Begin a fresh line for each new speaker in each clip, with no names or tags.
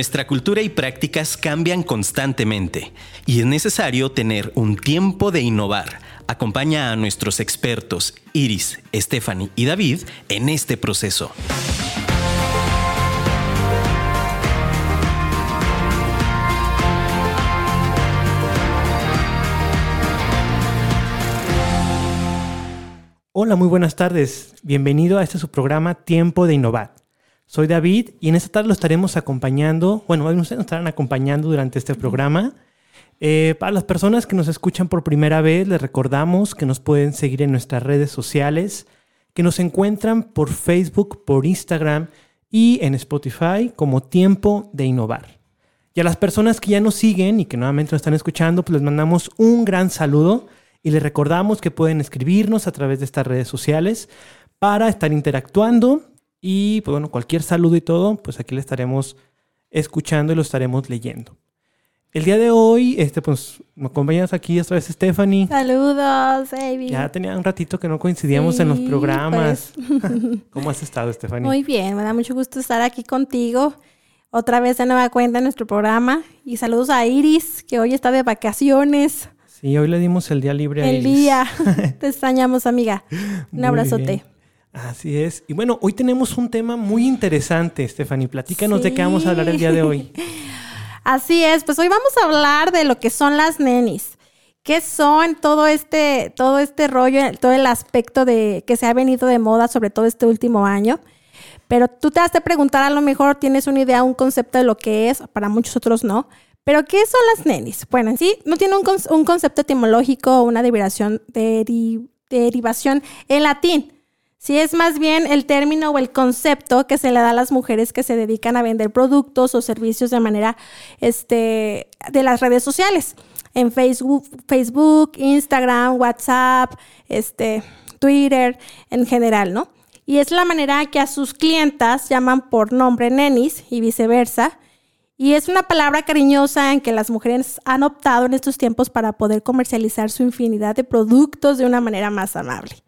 Nuestra cultura y prácticas cambian constantemente y es necesario tener un tiempo de innovar. Acompaña a nuestros expertos Iris, Stephanie y David en este proceso.
Hola, muy buenas tardes. Bienvenido a este su programa Tiempo de Innovar. Soy David y en esta tarde lo estaremos acompañando, bueno, ustedes nos estarán acompañando durante este programa. Eh, para las personas que nos escuchan por primera vez, les recordamos que nos pueden seguir en nuestras redes sociales, que nos encuentran por Facebook, por Instagram y en Spotify como Tiempo de Innovar. Y a las personas que ya nos siguen y que nuevamente nos están escuchando, pues les mandamos un gran saludo y les recordamos que pueden escribirnos a través de estas redes sociales para estar interactuando y pues bueno, cualquier saludo y todo, pues aquí le estaremos escuchando y lo estaremos leyendo. El día de hoy, este, pues, me acompañas aquí esta vez, Stephanie.
Saludos, baby.
Ya tenía un ratito que no coincidíamos en los programas. Pues. ¿Cómo has estado, Stephanie?
Muy bien, me da mucho gusto estar aquí contigo. Otra vez de nueva cuenta en nuestro programa. Y saludos a Iris, que hoy está de vacaciones.
Sí, hoy le dimos el día libre
a El día. Te extrañamos, amiga. Un abrazote.
Así es. Y bueno, hoy tenemos un tema muy interesante, Stephanie. Platícanos de qué vamos a hablar el día de hoy.
Así es, pues hoy vamos a hablar de lo que son las nenis. ¿Qué son todo este, todo este rollo, todo el aspecto de que se ha venido de moda, sobre todo este último año? Pero tú te has de preguntar, a lo mejor tienes una idea, un concepto de lo que es, para muchos otros no. Pero, ¿qué son las nenis? Bueno, en sí, no tiene un, concepto etimológico o una derivación, derivación en latín. Sí, es más bien el término o el concepto que se le da a las mujeres que se dedican a vender productos o servicios de manera este, de las redes sociales. En Facebook, Facebook, Instagram, WhatsApp, este, Twitter, en general, ¿no? Y es la manera que a sus clientas llaman por nombre nenis y viceversa y es una palabra cariñosa en que las mujeres han optado en estos tiempos para poder comercializar su infinidad de productos de una manera más amable.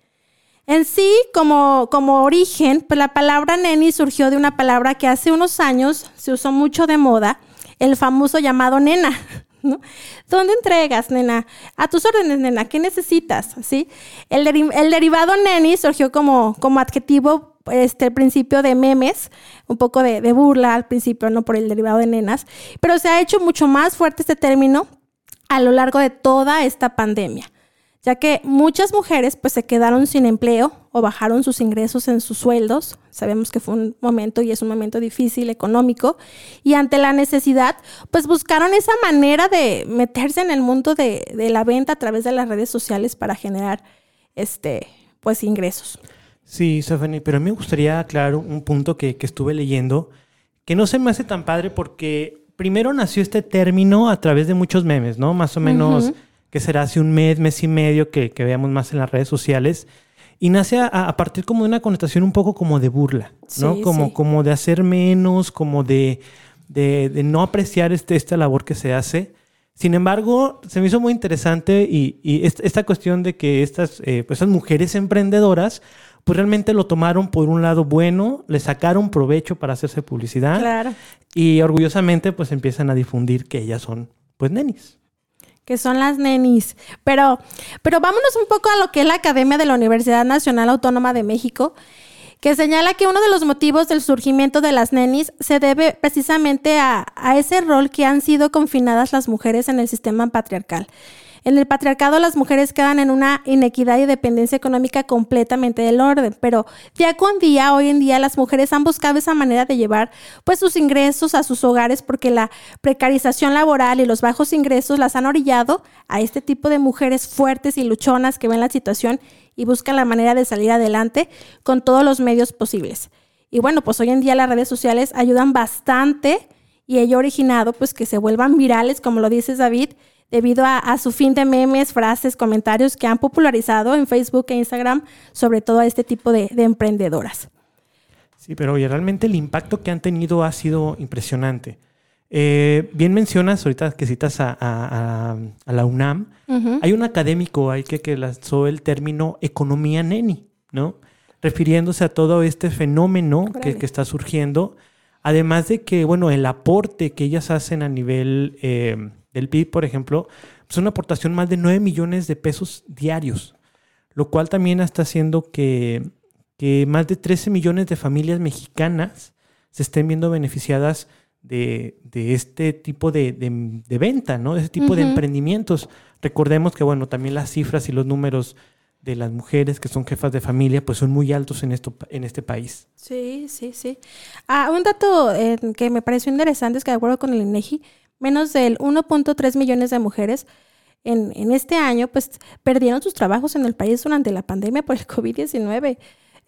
En sí, como, como origen, pues la palabra neni surgió de una palabra que hace unos años se usó mucho de moda, el famoso llamado nena. ¿no? ¿Dónde entregas, nena? A tus órdenes, nena, ¿qué necesitas? ¿Sí? El, derivado neni surgió como, como adjetivo este, el principio de memes, un poco de, de, burla al principio, ¿no? Por el derivado de nenas, pero se ha hecho mucho más fuerte este término a lo largo de toda esta pandemia, ya que muchas mujeres pues se quedaron sin empleo o bajaron sus ingresos en sus sueldos. Sabemos que fue un momento y es un momento difícil económico y ante la necesidad pues buscaron esa manera de meterse en el mundo de, de la venta a través de las redes sociales para generar este pues ingresos.
Sí, Stephanie, pero a mí me gustaría aclarar un punto que, estuve leyendo, que no se me hace tan padre porque primero nació este término a través de muchos memes, ¿no? Más o menos, que será hace un mes, mes y medio que, veamos más en las redes sociales. Y nace a, partir como de una connotación un poco como de burla, ¿no? como, como de hacer menos, como de, de, no apreciar este, esta labor que se hace. Sin embargo, se me hizo muy interesante y, esta cuestión de que estas, eh, pues, estas mujeres emprendedoras pues realmente lo tomaron por un lado bueno, le sacaron provecho para hacerse publicidad.
Claro.
Y orgullosamente pues empiezan a difundir que ellas son pues nenis.
Que son las nenis. Pero, pero vámonos un poco a lo que es la Academia de la Universidad Nacional Autónoma de México, que señala que uno de los motivos del surgimiento de las nenis se debe precisamente a, a ese rol que han sido confinadas las mujeres en el sistema patriarcal. En el patriarcado las mujeres quedan en una inequidad y dependencia económica completamente del orden, pero día con día, hoy en día, las mujeres han buscado esa manera de llevar pues sus ingresos a sus hogares porque la precarización laboral y los bajos ingresos las han orillado a este tipo de mujeres fuertes y luchonas que ven la situación y buscan la manera de salir adelante con todos los medios posibles. Y bueno, pues hoy en día las redes sociales ayudan bastante y ello ha originado pues que se vuelvan virales, como lo dices David, debido a, su fin de memes, frases, comentarios que han popularizado en Facebook e Instagram, sobre todo a este tipo de, emprendedoras.
Sí, pero oye, realmente el impacto que han tenido ha sido impresionante. Eh, bien mencionas ahorita que citas a, la UNAM. Hay un académico ahí que, que lanzó el término economía neni, ¿no? Refiriéndose a todo este fenómeno que, que, está surgiendo Además de que, bueno, el aporte que ellas hacen a nivel eh, del PIB, por ejemplo, es una aportación más de 9 millones de pesos diarios, lo cual también está haciendo que, que más de 13 millones de familias mexicanas se estén viendo beneficiadas de, de este tipo de, de, de, venta, ¿no? De ese tipo de emprendimientos. Recordemos que, bueno, también las cifras y los números de las mujeres que son jefas de familia, pues son muy altos en, esto, en este país.
Sí, sí, sí. Ah, un dato eh, que me pareció interesante es que de acuerdo con el INEGI, menos del 1.3 millones de mujeres en, en, este año, pues perdieron sus trabajos en el país durante la pandemia por el COVID-19.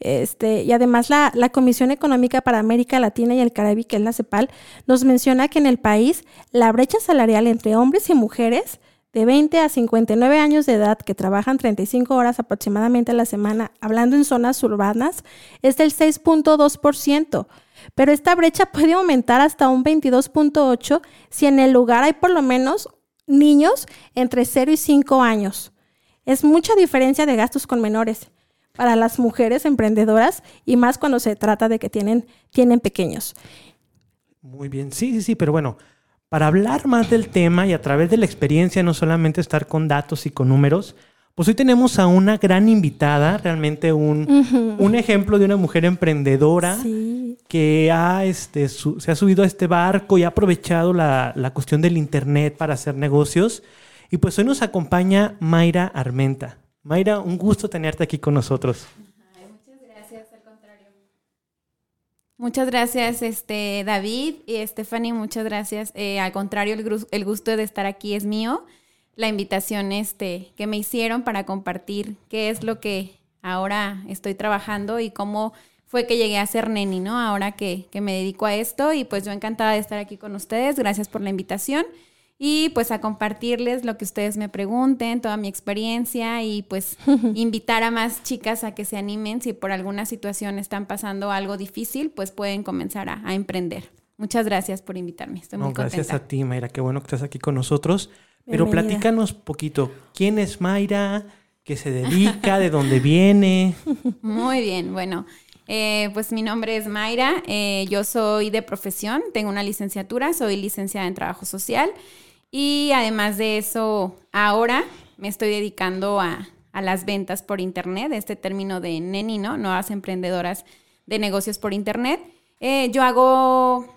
Este, y además la, la, Comisión Económica para América Latina y el Caribe, que es la CEPAL, nos menciona que en el país la brecha salarial entre hombres y mujeres de 20 a 59 años de edad que trabajan 35 horas aproximadamente a la semana, hablando en zonas urbanas, es del 6.2%. Pero esta brecha puede aumentar hasta un 22.8 si en el lugar hay por lo menos niños entre 0 y 5 años. Es mucha diferencia de gastos con menores para las mujeres emprendedoras y más cuando se trata de que tienen, tienen pequeños.
Muy bien, sí, sí, sí, pero bueno, para hablar más del tema y a través de la experiencia, no solamente estar con datos y con números, pues hoy tenemos a una gran invitada, realmente un, uh -huh. un ejemplo de una mujer emprendedora sí. que ha, este, su, se ha subido a este barco y ha aprovechado la, la, cuestión del Internet para hacer negocios. Y pues hoy nos acompaña Mayra Armenta. Mayra, un gusto tenerte aquí con nosotros.
Ay, muchas gracias, al contrario. Muchas gracias, este, David y Stephanie, muchas gracias. Eh, al contrario, el, el gusto de estar aquí es mío la invitación este, que me hicieron para compartir qué es lo que ahora estoy trabajando y cómo fue que llegué a ser neni, ¿no? Ahora que, que, me dedico a esto y pues yo encantada de estar aquí con ustedes. Gracias por la invitación y pues a compartirles lo que ustedes me pregunten, toda mi experiencia y pues invitar a más chicas a que se animen si por alguna situación están pasando algo difícil, pues pueden comenzar a, a emprender. Muchas gracias por invitarme. Estoy muy contenta.
Gracias a ti, Mayra. Qué bueno que estás aquí con nosotros. Pero platícanos poquito, ¿quién es Mayra? ¿Qué se dedica? ¿De dónde viene?
Muy bien, bueno, eh, pues mi nombre es Mayra, eh, yo soy de profesión, tengo una licenciatura, soy licenciada en trabajo social y además de eso, ahora me estoy dedicando a, a las ventas por internet, este término de NENI, ¿no? Nuevas emprendedoras de negocios por internet. Eh, yo hago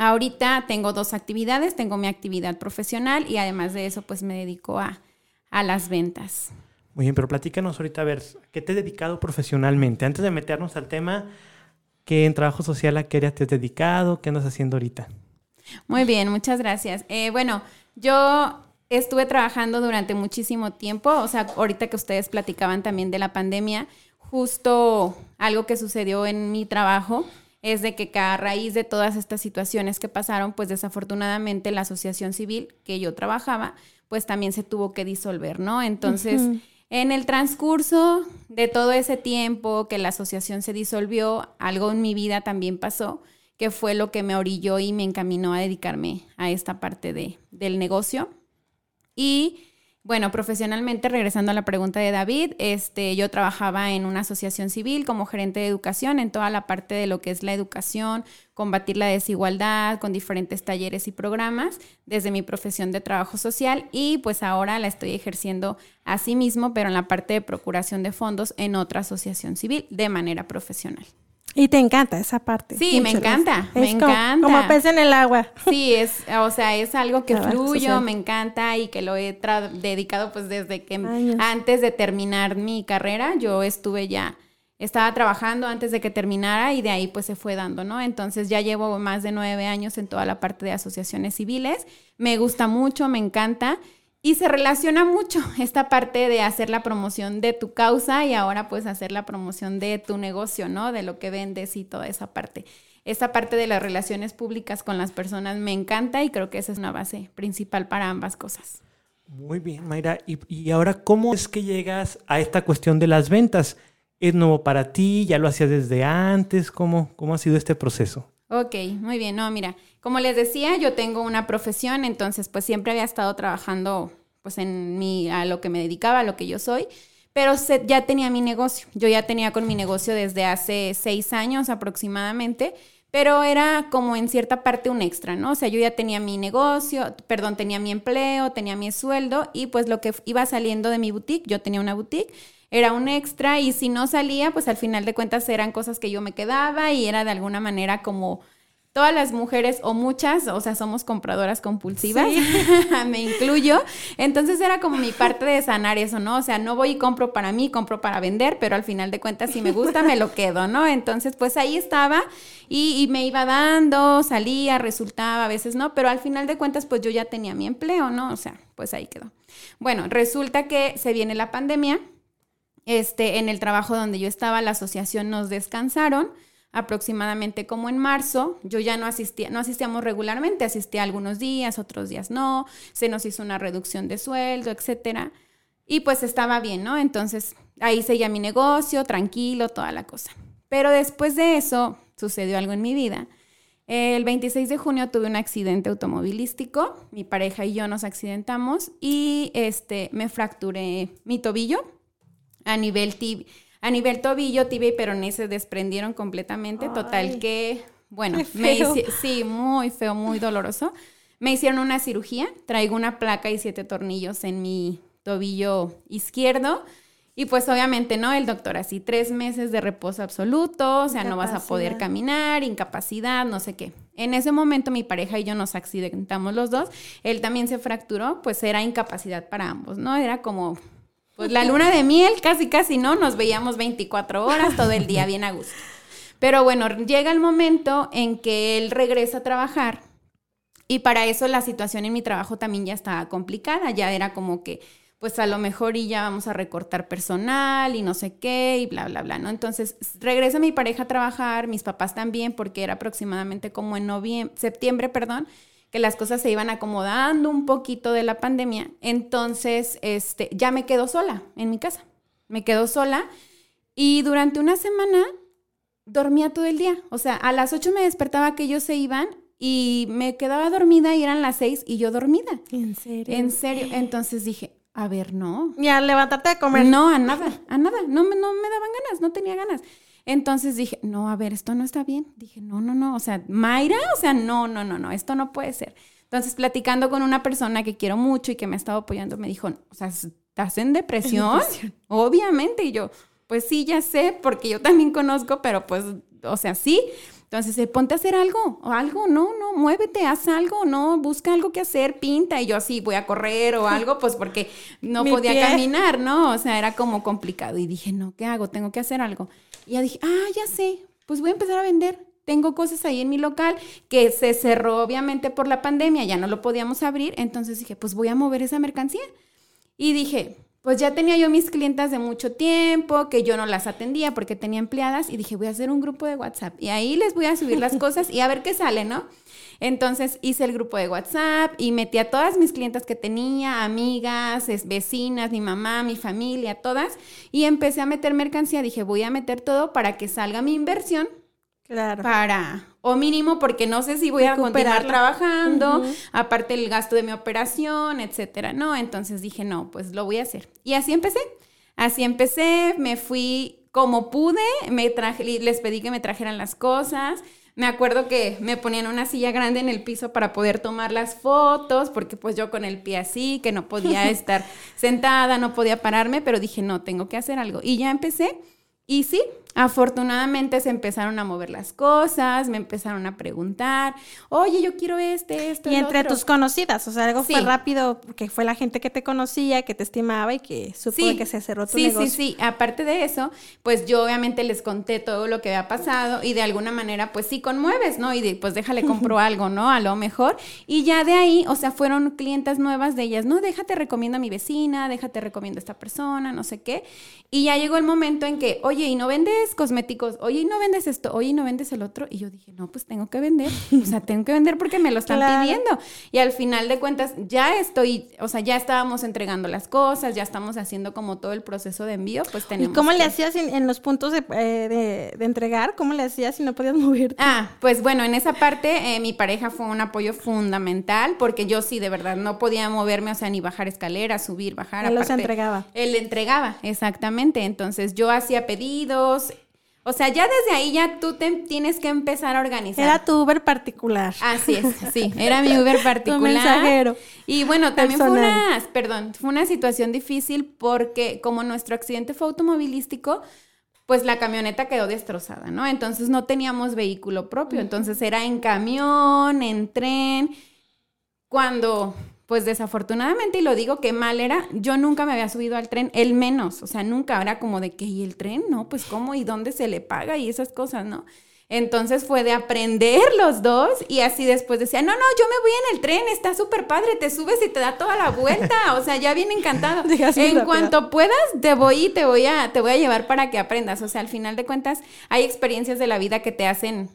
Ahorita tengo dos actividades, tengo mi actividad profesional y además de eso pues me dedico a, a, las ventas.
Muy bien, pero platícanos ahorita a ver, ¿qué te has dedicado profesionalmente? Antes de meternos al tema, ¿qué en trabajo social a qué área te has dedicado? ¿Qué andas haciendo ahorita?
Muy bien, muchas gracias. Eh, bueno, yo estuve trabajando durante muchísimo tiempo, o sea, ahorita que ustedes platicaban también de la pandemia, justo algo que sucedió en mi trabajo es de que a raíz de todas estas situaciones que pasaron, pues desafortunadamente la asociación civil que yo trabajaba, pues también se tuvo que disolver, ¿no? Entonces, uh -huh. En el transcurso de todo ese tiempo que la asociación se disolvió, algo en mi vida también pasó, que fue lo que me orilló y me encaminó a dedicarme a esta parte de, del negocio. Y bueno, profesionalmente, regresando a la pregunta de David, este, yo trabajaba en una asociación civil como gerente de educación en toda la parte de lo que es la educación, combatir la desigualdad con diferentes talleres y programas desde mi profesión de trabajo social y pues ahora la estoy ejerciendo a sí mismo, pero en la parte de procuración de fondos en otra asociación civil de manera profesional.
Y te encanta esa parte.
Sí, me encanta, me
como,
encanta.
Como pez en el agua.
Sí, es, o sea, es algo que fluyo, me encanta y que lo he dedicado pues desde que Años. antes de terminar mi carrera, yo estuve ya, estaba trabajando antes de que terminara y de ahí pues se fue dando, ¿no? Entonces ya llevo más de nueve años en toda la parte de asociaciones civiles, me gusta mucho, me encanta. Y se relaciona mucho esta parte de hacer la promoción de tu causa y ahora pues hacer la promoción de tu negocio, ¿no? De lo que vendes y toda esa parte. Esa parte de las relaciones públicas con las personas me encanta y creo que esa es una base principal para ambas cosas.
Muy bien, Mayra. Y, y ahora, ¿cómo es que llegas a esta cuestión de las ventas? ¿Es nuevo para ti? ¿Ya lo hacías desde antes? ¿Cómo, cómo ha sido este proceso?
Ok, muy bien. No, mira, como les decía, yo tengo una profesión, entonces pues siempre había estado trabajando pues en mi, a lo que me dedicaba, a lo que yo soy, pero ya tenía mi negocio. Yo ya tenía con mi negocio desde hace seis años aproximadamente, pero era como en cierta parte un extra, ¿no? O sea, yo ya tenía mi negocio, perdón, tenía mi empleo, tenía mi sueldo y pues lo que iba saliendo de mi boutique, yo tenía una boutique, era un extra y si no salía, pues al final de cuentas eran cosas que yo me quedaba y era de alguna manera como todas las mujeres o muchas, o sea, somos compradoras compulsivas, me incluyo. Entonces era como mi parte de sanar eso, ¿no? O sea, no voy y compro para mí, compro para vender, pero al final de cuentas si me gusta me lo quedo, ¿no? Entonces pues ahí estaba y, me iba dando, salía, resultaba, a veces no, pero al final de cuentas pues yo ya tenía mi empleo, ¿no? O sea, pues ahí quedó. Bueno, resulta que se viene la pandemia. Este, en el trabajo donde yo estaba, la asociación nos descansaron aproximadamente como en marzo, yo ya no asistía, no asistíamos regularmente, asistía algunos días, otros días no, se nos hizo una reducción de sueldo, etcétera. Y pues estaba bien, ¿no? Entonces ahí seguía mi negocio, tranquilo, toda la cosa. Pero después de eso sucedió algo en mi vida. El 26 de junio tuve un accidente automovilístico, mi pareja y yo nos accidentamos y este me fracturé mi tobillo a nivel tibia a nivel tobillo, tibia y peroné se desprendieron completamente. Total que, bueno, me sí, muy feo, muy doloroso. Me hicieron una cirugía. Traigo una placa y siete tornillos en mi tobillo izquierdo. Y pues obviamente, ¿no? El doctor así, tres meses de reposo absoluto, o sea, no vas a poder caminar, incapacidad, no sé qué. En ese momento mi pareja y yo nos accidentamos los dos, él también se fracturó, pues era incapacidad para ambos, ¿no? Era como pues la luna de miel, casi, casi no, nos veíamos 24 horas, todo el día bien a gusto. Pero bueno, llega el momento en que él regresa a trabajar y para eso la situación en mi trabajo también ya estaba complicada, ya era como que pues a lo mejor y ya vamos a recortar personal y no sé qué y bla, bla, bla, ¿no? Entonces regresa mi pareja a trabajar, mis papás también, porque era aproximadamente como en noviembre, septiembre, perdón, que las cosas se iban acomodando un poquito de la pandemia. Entonces, este, ya me quedo sola en mi casa. Me quedo sola y durante una semana dormía todo el día. O sea, a las 8 me despertaba que ellos se iban y me quedaba dormida y eran las 6 y yo dormida.
¿En serio?
En serio. Entonces dije, a ver, no.
Ya, levantarte a comer.
No, a nada, a nada. No, no me daban ganas, no tenía ganas. Entonces dije, no, a ver, esto no está bien. Dije, no, no, no, o sea, Mayra, o sea, no, no, no, no, esto no puede ser. Entonces, platicando con una persona que quiero mucho y que me ha estado apoyando, me dijo, o sea, ¿estás en depresión? Obviamente, y yo, pues sí, ya sé, porque yo también conozco, pero pues, o sea, sí. Entonces, eh, ponte a hacer algo, o algo, no, no, muévete, haz algo, no, busca algo que hacer, pinta, y yo así voy a correr o algo, pues porque no podía caminar, ¿no? O sea, era como complicado. Y dije, no, ¿qué hago? Tengo que hacer algo. Y ya dije, ah, ya sé, pues voy a empezar a vender. Tengo cosas ahí en mi local que se cerró obviamente por la pandemia, ya no lo podíamos abrir, entonces dije, pues voy a mover esa mercancía. Y dije, pues ya tenía yo mis clientas de mucho tiempo, que yo no las atendía porque tenía empleadas, y dije, voy a hacer un grupo de WhatsApp y ahí les voy a subir las cosas y a ver qué sale, ¿no? Entonces hice el grupo de WhatsApp y metí a todas mis clientas que tenía, amigas, vecinas, mi mamá, mi familia, todas, y empecé a meter mercancía. Dije, voy a meter todo para que salga mi inversión.
Claro.
Para, o mínimo, porque no sé si voy a continuar trabajando, aparte el gasto de mi operación, etcétera. No, entonces dije, no, pues lo voy a hacer. Y así empecé. Así empecé, me fui como pude, me traje, les pedí que me trajeran las cosas, me acuerdo que me ponían una silla grande en el piso para poder tomar las fotos, porque pues yo con el pie así, que no podía estar sentada, no podía pararme, pero dije, no, tengo que hacer algo. Y ya empecé. Y sí, Afortunadamente se empezaron a mover las cosas, me empezaron a preguntar, oye, yo quiero este, esto.
Y entre tus conocidas, o sea, algo fue rápido, que fue la gente que te conocía, que te estimaba y que supo que se cerró tu negocio.
Sí, sí, sí. Aparte de eso, pues yo obviamente les conté todo lo que había pasado y de alguna manera, pues sí conmueves, ¿no? Y pues déjale compro algo, ¿no? A lo mejor. Y ya de ahí, o sea, fueron clientas nuevas de ellas, no, déjate recomiendo a mi vecina, déjate recomiendo a esta persona, no sé qué. Y ya llegó el momento en que, oye, ¿y no vendes? cosméticos, oye, ¿y no vendes esto? Oye, ¿y no vendes el otro? Y yo dije, no, pues tengo que vender. O sea, tengo que vender porque me lo están pidiendo. Y al final de cuentas, ya estoy, o sea, ya estábamos entregando las cosas, ya estamos haciendo como todo el proceso de envío, pues tenemos.
¿Y cómo le hacías en, los puntos de, eh, de, entregar? ¿Cómo le hacías si no podías moverte?
Ah, pues bueno, en esa parte eh, mi pareja fue un apoyo fundamental porque yo sí, de verdad, no podía moverme, o sea, ni bajar escaleras, subir, bajar.
Él los entregaba.
Él entregaba, exactamente. Entonces yo hacía pedidos, O sea, ya desde ahí ya tú te tienes que empezar a organizar.
Era tu Uber particular.
Así es, sí, era mi Uber particular.
Tu mensajero.
Y bueno, también fue una, perdón, fue una situación difícil porque como nuestro accidente fue automovilístico, pues la camioneta quedó destrozada, ¿no? Entonces no teníamos vehículo propio, entonces era en camión, en tren, cuando, pues desafortunadamente, y lo digo que mal era, yo nunca me había subido al tren, el menos, o sea, nunca era como de que, ¿y el tren? No, pues cómo y dónde se le paga y esas cosas, ¿no? Entonces fue de aprender los dos y así después decía, no, no, yo me voy en el tren, está súper padre, te subes y te da toda la vuelta, o sea, ya bien encantado. En
rápido.
cuanto puedas, te voy y te voy a, te voy a llevar para que aprendas. O sea, al final de cuentas, hay experiencias de la vida que te hacen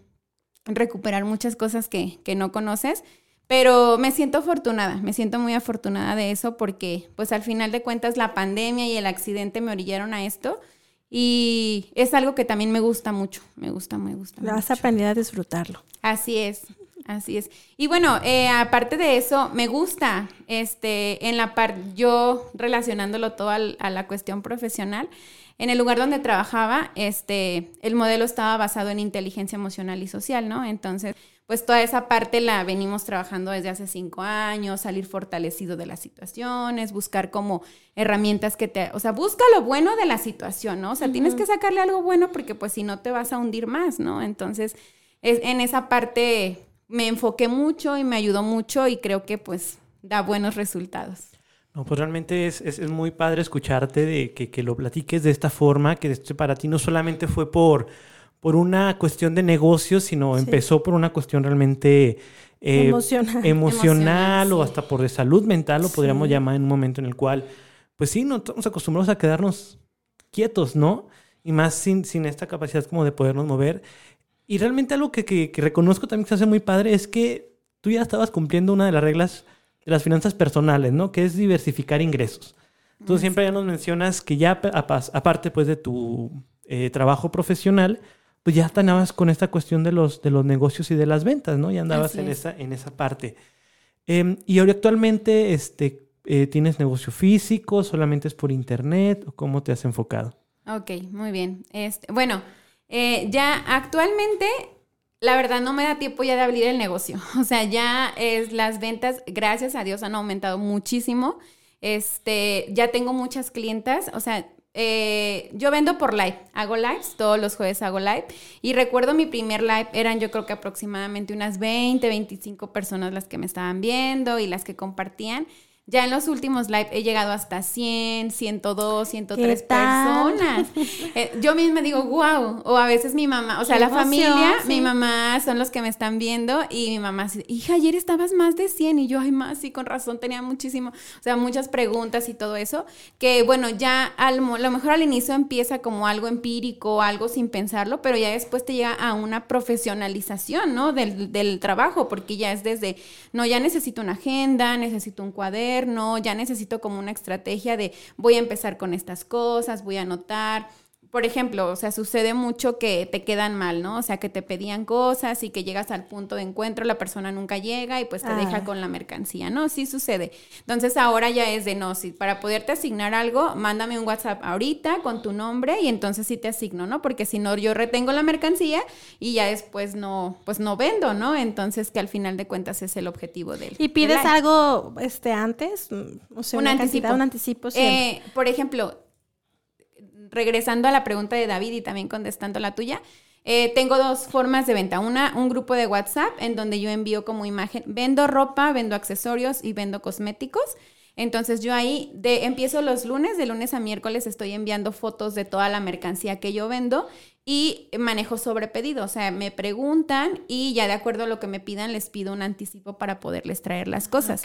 recuperar muchas cosas que, que no conoces. Pero me siento afortunada, me siento muy afortunada de eso porque pues al final de cuentas la pandemia y el accidente me orillaron a esto y es algo que también me gusta mucho, me gusta, me gusta.
Vas
mucho.
a aprender a disfrutarlo.
Así es, así es. Y bueno, eh, aparte de eso, me gusta, este, en la parte, yo relacionándolo todo al- a la cuestión profesional, en el lugar donde trabajaba, este, el modelo estaba basado en inteligencia emocional y social, ¿no? Entonces, pues toda esa parte la venimos trabajando desde hace cinco años, salir fortalecido de las situaciones, buscar como herramientas que te, o sea, busca lo bueno de la situación, ¿no? O sea, tienes que sacarle algo bueno porque pues si no te vas a hundir más, ¿no? Entonces, es, en esa parte me enfoqué mucho y me ayudó mucho y creo que pues da buenos resultados.
No, pues realmente es, es- es muy padre escucharte de que, que lo platiques de esta forma, que este para ti no solamente fue por, por una cuestión de negocios, sino
Sí.
empezó por una cuestión realmente eh,
Emocional.
emocional o hasta por de salud mental, lo podríamos llamar en un momento en el cual, pues sí, no estamos acostumbrados a quedarnos quietos, ¿no? Y más sin, sin esta capacidad como de podernos mover. Y realmente algo que, que- que reconozco también que se hace muy padre es que tú ya estabas cumpliendo una de las reglas de las finanzas personales, ¿no? Que es diversificar ingresos. Tú siempre ya nos mencionas que ya apa- aparte pues de tu eh, trabajo profesional, pues ya andabas con esta cuestión de los, de los negocios y de las ventas, ¿no? Ya andabas
Así
en
es.
esa, en esa parte. Em, y ahora actualmente este, eh, tienes negocio físico, solamente es por internet, o cómo te has enfocado.
Ok, muy bien. Este, bueno, eh, ya actualmente, la verdad no me da tiempo ya de abrir el negocio. O sea, ya es las ventas, gracias a Dios, han aumentado muchísimo. Este, ya tengo muchas clientas, o sea, eh, yo vendo por live, hago lives, todos los jueves hago live. Y recuerdo mi primer live, eran yo creo que aproximadamente unas 20, 25 personas las que me estaban viendo y las que compartían. Ya en los últimos live he llegado hasta 100, 102, 103
¿Qué tal?
personas. Eh, yo misma digo, wow. O a veces mi mamá, o sea,
Qué
la
emoción,
familia,
sí.
mi mamá son los que me están viendo y mi mamá así, hija, ayer estabas más de 100 y yo, ay, más, sí, con razón, tenía muchísimo, o sea, muchas preguntas y todo eso, que bueno, ya al, mo- lo mejor al inicio empieza como algo empírico, algo sin pensarlo, pero ya después te llega a una profesionalización, ¿no? Del, del trabajo, porque ya es desde, no, ya necesito una agenda, necesito un cuaderno, ya necesito como una estrategia de voy a empezar con estas cosas, voy a anotar. Por ejemplo, o sea, sucede mucho que te quedan mal, ¿no? O sea, que te pedían cosas y que llegas al punto de encuentro, la persona nunca llega y pues te
Ah.
deja con la mercancía, ¿no? Sí sucede. Entonces ahora ya es de no, si para poderte asignar algo, mándame un WhatsApp ahorita con tu nombre y entonces sí te asigno, ¿no? Porque si no, yo retengo la mercancía y ya después no, pues no vendo, ¿no? Entonces que al final de cuentas es el objetivo del.
¿Y pides
del
algo este antes? Mm, O sea,
Un
una
anticipo.
cantidad, un anticipo siempre.
Eh, por ejemplo, regresando a la pregunta de David y también contestando la tuya, eh, tengo dos formas de venta. Una, un grupo de WhatsApp en donde yo envío como imagen, vendo ropa, vendo accesorios y vendo cosméticos. Entonces yo ahí de, empiezo los lunes, de lunes a miércoles estoy enviando fotos de toda la mercancía que yo vendo y manejo sobre pedido. O sea, me preguntan y ya de acuerdo a lo que me pidan les pido un anticipo para poderles traer las cosas.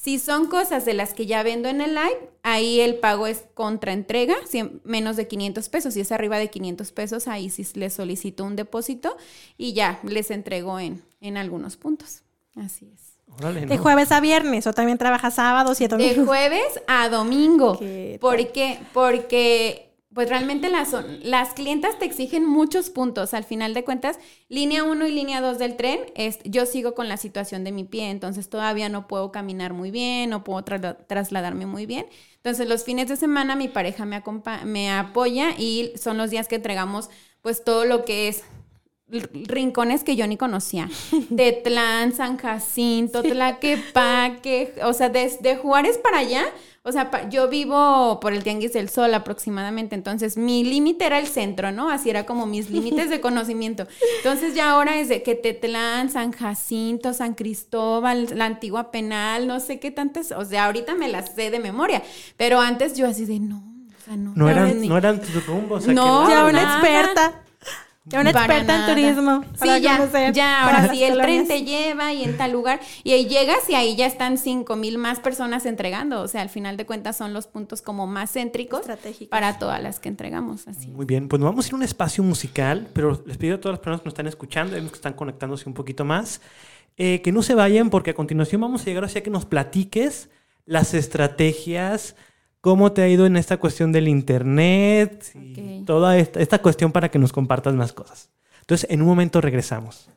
Si son cosas de las que ya vendo en el live, ahí el pago es contra entrega, menos de 500 pesos. Si es arriba de 500 pesos, ahí sí les solicito un depósito y ya les entrego en, en algunos puntos. Así es.
Órale,
De jueves a viernes o también trabajas sábados y
De
domingos.
jueves a domingo. ¿Por qué? Porque pues realmente las, las clientas te exigen muchos puntos. Al final de cuentas, línea 1 y línea 2 del tren, es, yo sigo con la situación de mi pie, entonces todavía no puedo caminar muy bien, no puedo trasla- trasladarme muy bien. Entonces los fines de semana mi pareja me, me apoya y son los días que entregamos pues todo lo que es rincones que yo ni conocía. Tetlán, San Jacinto, Tlaquepaque, o sea, desde Juárez para allá. O sea, yo vivo por el Tianguis del Sol aproximadamente, entonces mi límite era el centro, ¿no? Así era como mis límites de conocimiento. Entonces ya ahora es de que Tetlán, San Jacinto, San Cristóbal, la antigua penal, no sé qué tantas, o sea, ahorita me las sé de memoria, pero antes yo así de no. O sea, no,
no, eran, no eran tus rumbos.
No, ya una experta. Ya una experta en turismo.
Sí, ya, ya, ahora sí, el tren te lleva y en tal lugar, y ahí llegas y ahí ya están cinco mil más personas entregando. O sea, al final de cuentas son los puntos como más céntricos para todas las que entregamos. Así
Muy bien, pues nos vamos a ir a un espacio musical, pero les pido a todas las personas que nos están escuchando, que están conectándose un poquito más, eh, que no se vayan porque a continuación vamos a llegar hacia que nos platiques las estrategias ¿Cómo te ha ido en esta cuestión del Internet? Y toda esta, esta cuestión para que nos compartas más cosas. Entonces, en un momento regresamos.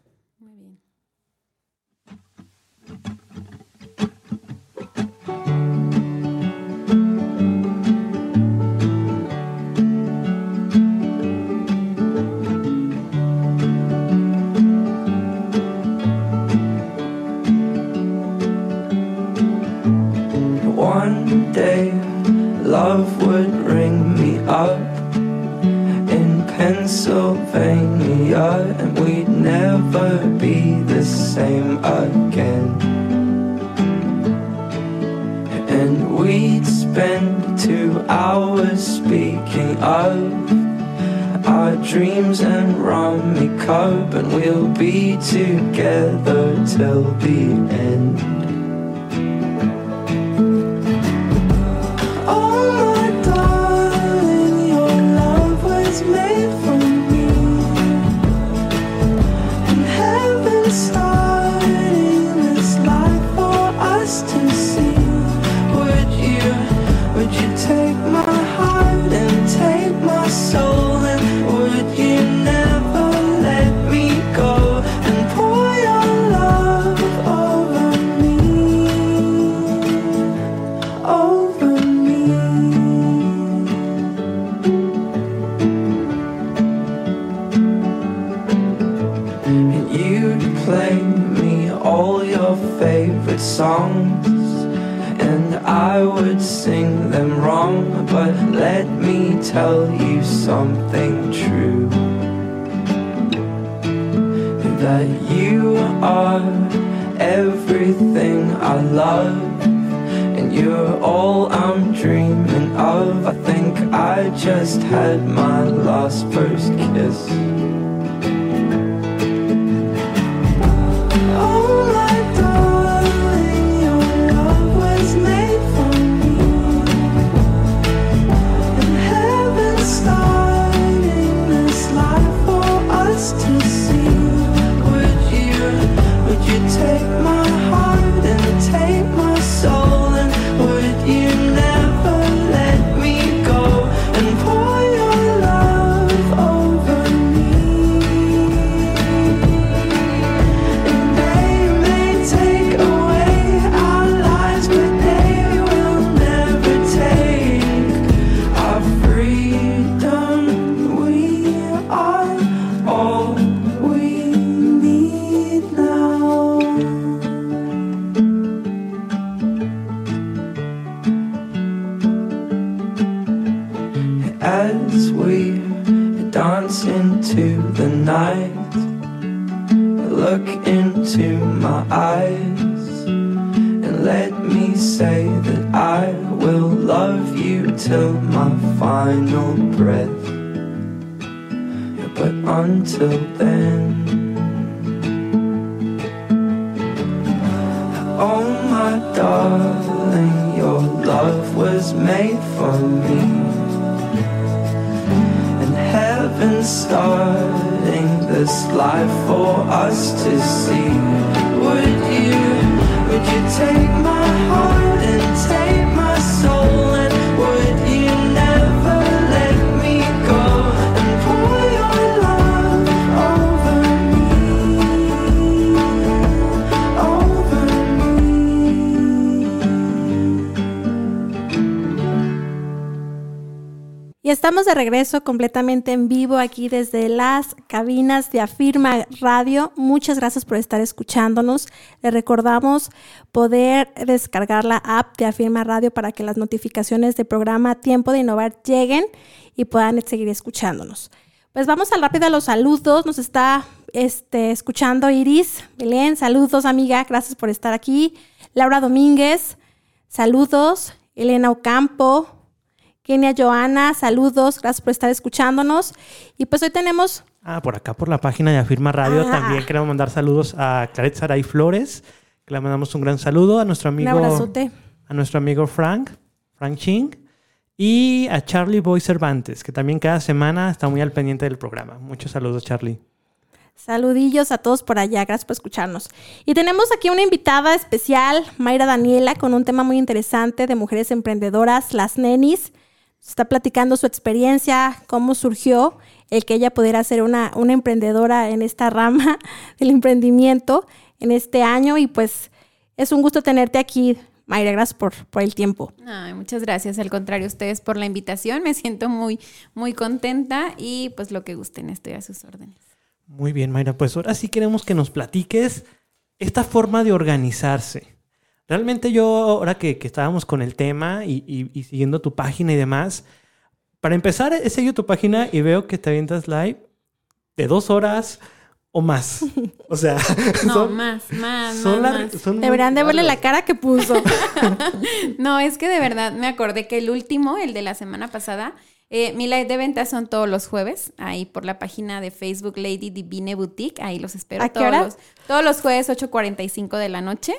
fell tell you something true. That you are everything I love And you're all I'm dreaming of. I think I just had my last first kiss until my final breath. Yeah, but until then, oh my darling, your love was made for me. And heaven starting this life for us to see. Would you, would you take my heart?
Estamos de regreso completamente en vivo aquí desde las cabinas de Afirma Radio. Muchas gracias por estar escuchándonos. Les recordamos poder descargar la app de Afirma Radio para que las notificaciones del programa Tiempo de Innovar lleguen y puedan seguir escuchándonos. Pues vamos al rápido a los saludos. Nos está este, escuchando Iris. Belén, saludos amiga. Gracias por estar aquí. Laura Domínguez, saludos. Elena Ocampo, Kenia Joana, saludos, gracias por estar escuchándonos. Y pues hoy tenemos...
Ah, por acá, por la página de Afirma Radio,
Ah.
también queremos mandar saludos a Claret Saray Flores, que le mandamos un gran saludo a nuestro
Un
amigo,
abrazote.
a nuestro amigo Frank, Frank Ching, y a Charlie Boy Cervantes, que también cada semana está muy al pendiente del programa. Muchos saludos, Charlie.
Saludillos a todos por allá, gracias por escucharnos. Y tenemos aquí una invitada especial, Mayra Daniela, con un tema muy interesante de mujeres emprendedoras, las nenis. Está platicando su experiencia, cómo surgió el que ella pudiera ser una, una emprendedora en esta rama del emprendimiento en este año. Y pues es un gusto tenerte aquí, Mayra, gracias por, por el tiempo.
Ay, muchas gracias. Al contrario, ustedes por la invitación. Me siento muy, muy contenta y pues lo que gusten, estoy a sus órdenes.
Muy bien, Mayra. Pues ahora sí queremos que nos platiques esta forma de organizarse. Realmente yo, ahora que, que estábamos con el tema y, y- y siguiendo tu página y demás, para empezar, he seguido tu página y veo que te avientas live de dos horas o más. O sea,
No,
son,
más, más,
son
más,
lar-
más.
son
de verle la cara que puso.
No, es que de verdad me acordé que el último, el de la semana pasada, eh, mi live de ventas son todos los jueves, ahí por la página de Facebook Lady Divine Boutique, ahí los espero
¿A qué
todos,
hora?
los, todos los jueves 8.45 de la noche.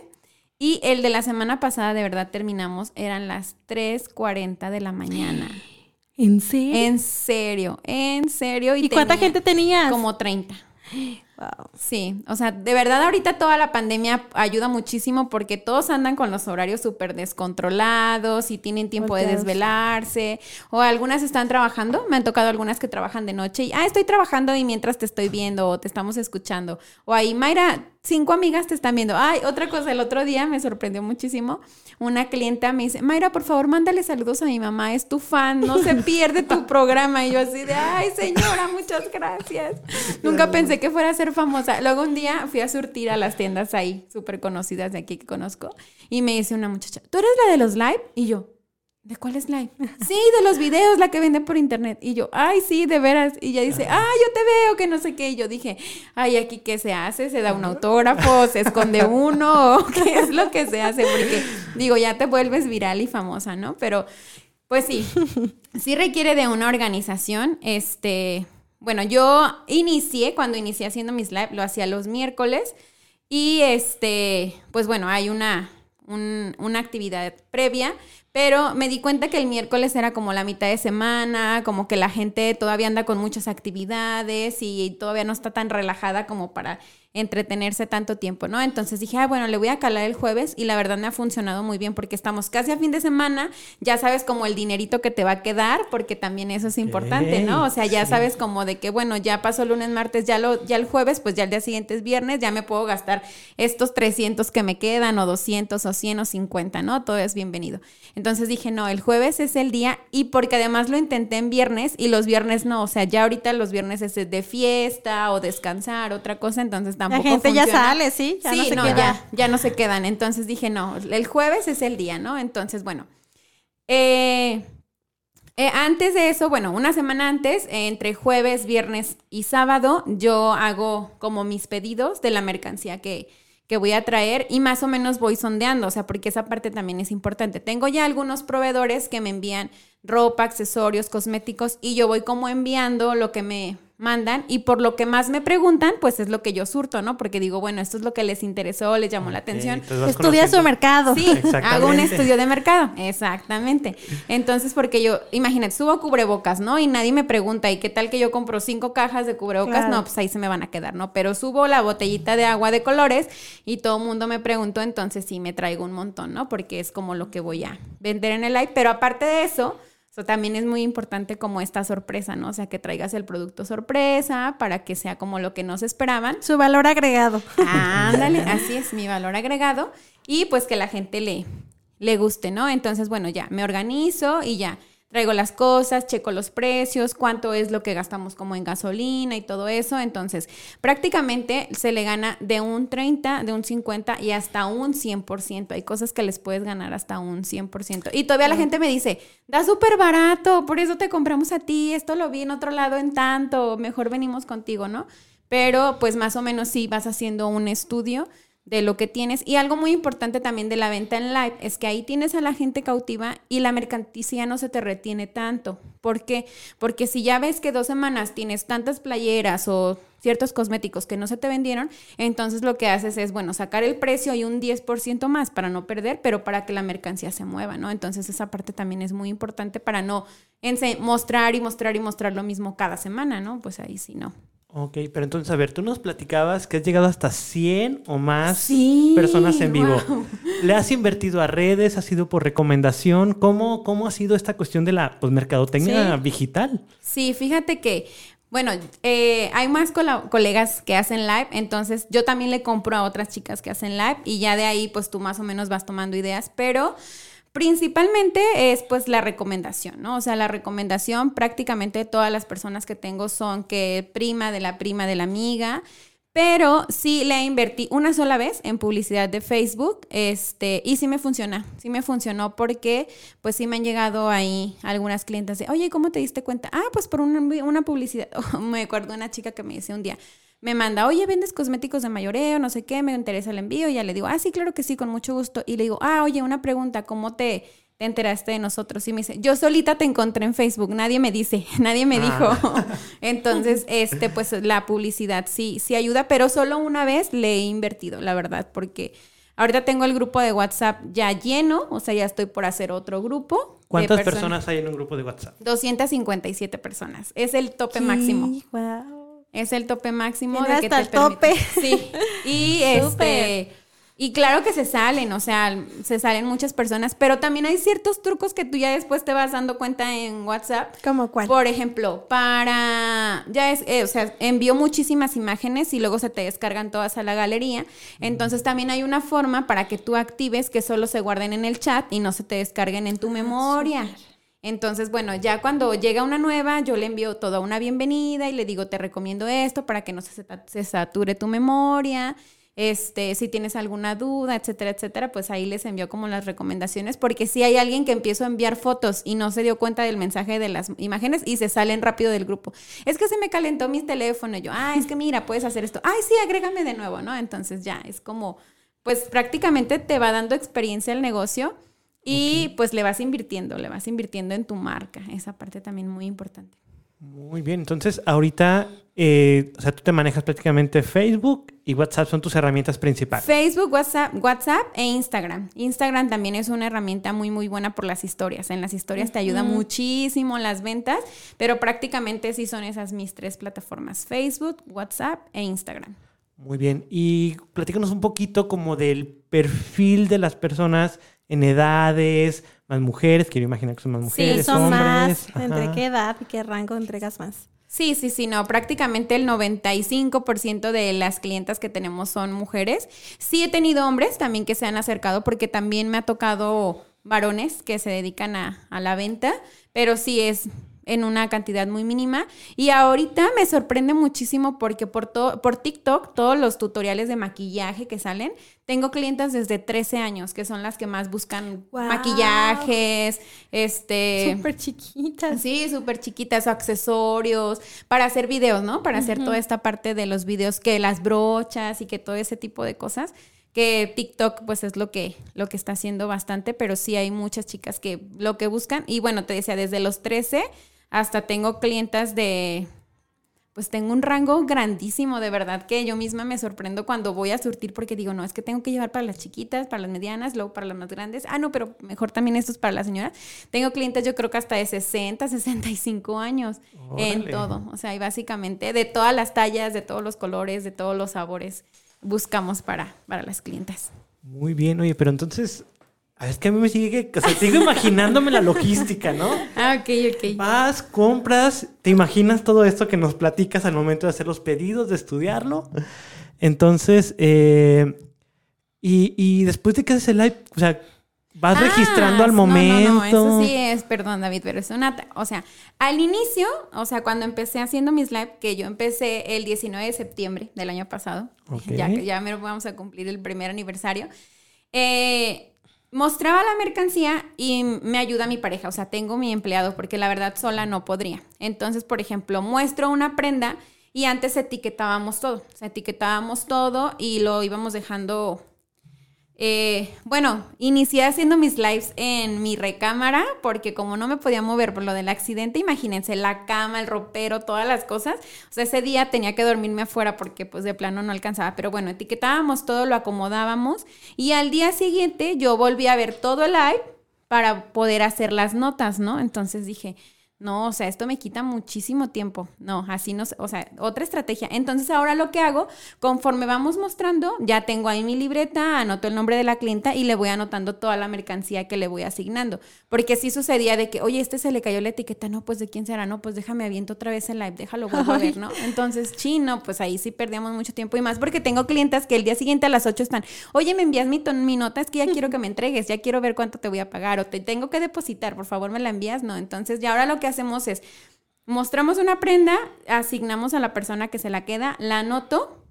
Y el de la semana pasada, de verdad terminamos, eran las 3.40 de la mañana.
¿En serio?
En serio, en serio.
¿Y cuánta gente tenías?
Como 30.
Wow.
Sí, o sea, de verdad ahorita toda la pandemia ayuda muchísimo porque todos andan con los horarios súper descontrolados y tienen tiempo de desvelarse o algunas están trabajando, me han tocado algunas que trabajan de noche y, ah, estoy trabajando y mientras te estoy viendo o te estamos escuchando o ahí, Mayra, cinco amigas te están viendo. Ay, otra cosa, el otro día me sorprendió muchísimo, una clienta me dice, Mayra, por favor, mándale saludos a mi mamá, es tu fan, no se pierde tu programa y yo así de, ay, señora, muchas gracias. Nunca pensé que fuera a ser famosa. Luego un día fui a surtir a las tiendas ahí, súper conocidas de aquí que conozco, y me dice una muchacha, ¿tú eres la de los live? Y yo, ¿de cuáles live? Sí, de los videos, la que vende por internet. Y yo, ay, sí, de veras. Y ella dice, ah, yo te veo, que no sé qué. Y yo dije, ay, aquí qué se hace, se da un autógrafo, se esconde uno, qué es lo que se hace, porque digo, ya te vuelves viral y famosa, ¿no? Pero, pues sí, sí requiere de una organización, este... Bueno, yo inicié, cuando inicié haciendo mis live, lo hacía los miércoles. Y este, pues bueno, hay una, un- una actividad previa, pero me di cuenta que el miércoles era como la mitad de semana, como que la gente todavía anda con muchas actividades y todavía no está tan relajada como para entretenerse tanto tiempo, ¿no? Entonces dije, ah, bueno, le voy a calar el jueves y la verdad me ha funcionado muy bien porque estamos casi a fin de semana, ya sabes como el dinerito que te va a quedar, porque también eso es importante, ¿no? O sea, ya
sí.
sabes como de que, bueno, ya pasó lunes, martes, ya, lo, ya el jueves, pues ya el día siguiente es viernes, ya me puedo gastar estos 300 que me quedan, o 200, o 100, o 50, ¿no? Todo es bienvenido. Entonces dije, no, el jueves es el día, y porque además lo intenté en viernes, y los viernes no, o sea, ya ahorita los viernes es de fiesta, o descansar, otra cosa, entonces
La
tampoco
gente ya sale, ¿sí? Ya
sí,
no se
no,
queda.
ya, ya no se quedan. Entonces dije, no, el jueves es el día, ¿no? Entonces, bueno. Eh, eh, antes de eso, bueno, una semana antes, eh, entre jueves, viernes y sábado, yo hago como mis pedidos de la mercancía que, que voy a traer y más o menos voy sondeando, o sea, porque esa parte también es importante. Tengo ya algunos proveedores que me envían ropa, accesorios, cosméticos y yo voy como enviando lo que me mandan y por lo que más me preguntan, pues es lo que yo surto, ¿no? Porque digo, bueno, esto es lo que les interesó, les llamó la atención.
Estudia su mercado.
Sí, hago un estudio de mercado. Exactamente. Entonces, porque yo, imagínate, subo cubrebocas, ¿no? Y nadie me pregunta, ¿y qué tal que yo compro cinco cajas de cubrebocas?
Claro.
No, pues ahí se me van a quedar, ¿no? Pero subo la botellita de agua de colores y todo el mundo me preguntó, entonces sí me traigo un montón, ¿no? Porque es como lo que voy a vender en el live. Pero aparte de eso, o sea, también es muy importante como esta sorpresa, ¿no? O sea, que traigas el producto sorpresa para que sea como lo que nos esperaban.
Su valor agregado.
Ándale, así es mi valor agregado y pues que la gente le, le guste, ¿no? Entonces, bueno, ya me organizo y ya. Traigo las cosas, checo los precios, cuánto es lo que gastamos como en gasolina y todo eso. Entonces, prácticamente se le gana de un 30, de un 50 y hasta un 100%. Hay cosas que les puedes ganar hasta un 100%. Y todavía la gente me dice, da súper barato, por eso te compramos a ti, esto lo vi en otro lado en tanto, mejor venimos contigo, ¿no? Pero pues más o menos sí vas haciendo un estudio de lo que tienes. Y algo muy importante también de la venta en live es que ahí tienes a la gente cautiva y la mercancía no se te retiene tanto. ¿Por qué? Porque si ya ves que dos semanas tienes tantas playeras o ciertos cosméticos que no se te vendieron, entonces lo que haces es, bueno, sacar el precio y un 10% más para no perder, pero para que la mercancía se mueva, ¿no? Entonces esa parte también es muy importante para no mostrar y mostrar y mostrar lo mismo cada semana, ¿no? Pues ahí sí no.
Ok, pero entonces, a ver, tú nos platicabas que has llegado hasta 100 o más
Sí,
personas en vivo.
wow.
¿Le has invertido a redes? ¿Ha sido por recomendación? ¿Cómo, cómo ha sido esta cuestión de la pues, mercadotecnia
Sí.
digital?
Sí, fíjate que, bueno, eh, hay más colegas que hacen live, entonces yo también le compro a otras chicas que hacen live y ya de ahí pues tú más o menos vas tomando ideas, pero principalmente es pues la recomendación, ¿no? O sea, la recomendación prácticamente todas las personas que tengo son que prima de la prima de la amiga. Pero sí le invertí una sola vez en publicidad de Facebook, este, y sí me funciona, sí me funcionó porque pues sí me han llegado ahí algunas clientes de, oye, ¿cómo te diste cuenta? Ah, pues por una, una publicidad. me acuerdo una chica que me dice un día, me manda, oye, vendes cosméticos de mayoreo, no sé qué, me interesa el envío, y ya le digo, ah, sí, claro que sí, con mucho gusto. Y le digo, ah, oye, una pregunta, ¿cómo te, te enteraste de nosotros? Y me dice, yo solita te encontré en Facebook, nadie me dice, nadie me dijo. Entonces, este, pues la publicidad sí, sí ayuda, pero solo una vez le he invertido, la verdad, porque ahorita tengo el grupo de WhatsApp ya lleno, o sea, ya estoy por hacer otro grupo.
¿Cuántas
person-
personas hay en un grupo de WhatsApp?
257 personas. Es el tope máximo. Es el tope máximo de que
hasta
te
el tope.
Sí. Y este y claro que se salen, o sea, se salen muchas personas, pero también hay ciertos trucos que tú ya después te vas dando cuenta en WhatsApp.
¿Cómo cuál?
Por ejemplo, para ya es, eh, o sea, envío muchísimas imágenes y luego se te descargan todas a la galería. Entonces también hay una forma para que tú actives que solo se guarden en el chat y no se te descarguen en tu
Ah,
memoria. Entonces, bueno, ya cuando llega una nueva, yo le envío toda una bienvenida y le digo, te recomiendo esto para que no se, se sature tu memoria. Este, si tienes alguna duda, etcétera, etcétera, pues ahí les envío como las recomendaciones, porque si hay alguien que empiezo a enviar fotos y no se dio cuenta del mensaje de las imágenes y se salen rápido del grupo. Es que se me calentó mi teléfono, y yo, ah, es que mira, puedes hacer esto. Ay, sí, agrégame de nuevo, ¿no? Entonces ya, es como, pues prácticamente te va dando experiencia el negocio y pues le vas invirtiendo, le vas invirtiendo en tu marca. Esa parte también muy importante.
Muy bien, entonces ahorita, eh, o sea, tú te manejas prácticamente Facebook y WhatsApp son tus herramientas principales.
Facebook, WhatsApp, WhatsApp e Instagram. Instagram también es una herramienta muy, muy buena por las historias. En las historias te ayuda muchísimo las ventas, pero prácticamente sí son esas mis tres plataformas, Facebook, WhatsApp e Instagram.
Muy bien, y platícanos un poquito como del perfil de las personas en edades, más mujeres, quiero imaginar que son más mujeres,
sí, son
hombres.
más.
ajá.
¿Entre qué edad y qué rango entregas más?
Sí, sí, sí, no, prácticamente el 95% de las clientas que tenemos son mujeres. Sí he tenido hombres también que se han acercado porque también me ha tocado varones que se dedican a, a la venta, pero sí es en una cantidad muy mínima. Y ahorita me sorprende muchísimo porque por, to- por TikTok, todos los tutoriales de maquillaje que salen, tengo clientas desde 13 años, que son las que más buscan maquillajes, este...
Súper chiquitas.
Sí, súper chiquitas, accesorios, para hacer videos, ¿no? Para hacer toda esta parte de los videos, que las brochas y que todo ese tipo de cosas. Que TikTok, pues es lo que, lo que está haciendo bastante, pero sí hay muchas chicas que lo que buscan. Y bueno, te decía, desde los 13 hasta tengo clientas de. Pues tengo un rango grandísimo, de verdad, que yo misma me sorprendo cuando voy a surtir porque digo, no, es que tengo que llevar para las chiquitas, para las medianas, luego para las más grandes. Ah, no, pero mejor también esto es para las señoras. Tengo clientes yo creo que hasta de 60, 65 años en todo. O sea, y básicamente de todas las tallas, de todos los colores, de todos los sabores, buscamos para, para las clientas.
Muy bien, oye, pero entonces, a ver, es que a mí me sigue, o sea, sigo imaginándome la logística, ¿no?
Ah, ok, ok.
Vas, compras, te imaginas todo esto que nos platicas al momento de hacer los pedidos, de estudiarlo. Entonces, eh, y, y después de que haces el live, o sea, vas
Ah,
registrando al momento.
No, no, eso sí es, perdón David, pero es una, o sea, al inicio, o sea, cuando empecé haciendo mis live, que yo empecé el 19 de septiembre del año pasado,
Ok.
ya que ya me vamos a cumplir el primer aniversario, eh, mostraba la mercancía y me ayuda mi pareja, o sea, tengo mi empleado porque la verdad sola no podría. Entonces, por ejemplo, muestro una prenda y antes etiquetábamos todo, o sea, etiquetábamos todo y lo íbamos dejando eh, bueno, inicié haciendo mis lives en mi recámara porque como no me podía mover por lo del accidente, imagínense, la cama, el ropero, todas las cosas. O sea, ese día tenía que dormirme afuera porque pues de plano no alcanzaba. Pero bueno, etiquetábamos todo, lo acomodábamos y al día siguiente yo volví a ver todo el live para poder hacer las notas, ¿no? Entonces dije, no, o sea, esto me quita muchísimo tiempo. No, así no, sé, o sea, otra estrategia. Entonces ahora lo que hago, conforme vamos mostrando, ya tengo ahí mi libreta, anoto el nombre de la clienta y le voy anotando toda la mercancía que le voy asignando. Porque sí sucedía de que, oye, este se le cayó la etiqueta, no, pues de quién será, no, pues déjame aviento otra vez el live, déjalo vuelvo a ver, ¿no? Entonces, chino, pues ahí sí perdíamos mucho tiempo y más porque tengo clientas que el día siguiente a las 8 están, oye, me envías mi, ton- mi nota, es que ya quiero que me entregues, ya quiero ver cuánto te voy a pagar o te tengo que depositar, por favor me la envías, no. Entonces, ya ahora lo que hacemos es, mostramos una prenda, asignamos a la persona que se la queda, la anoto,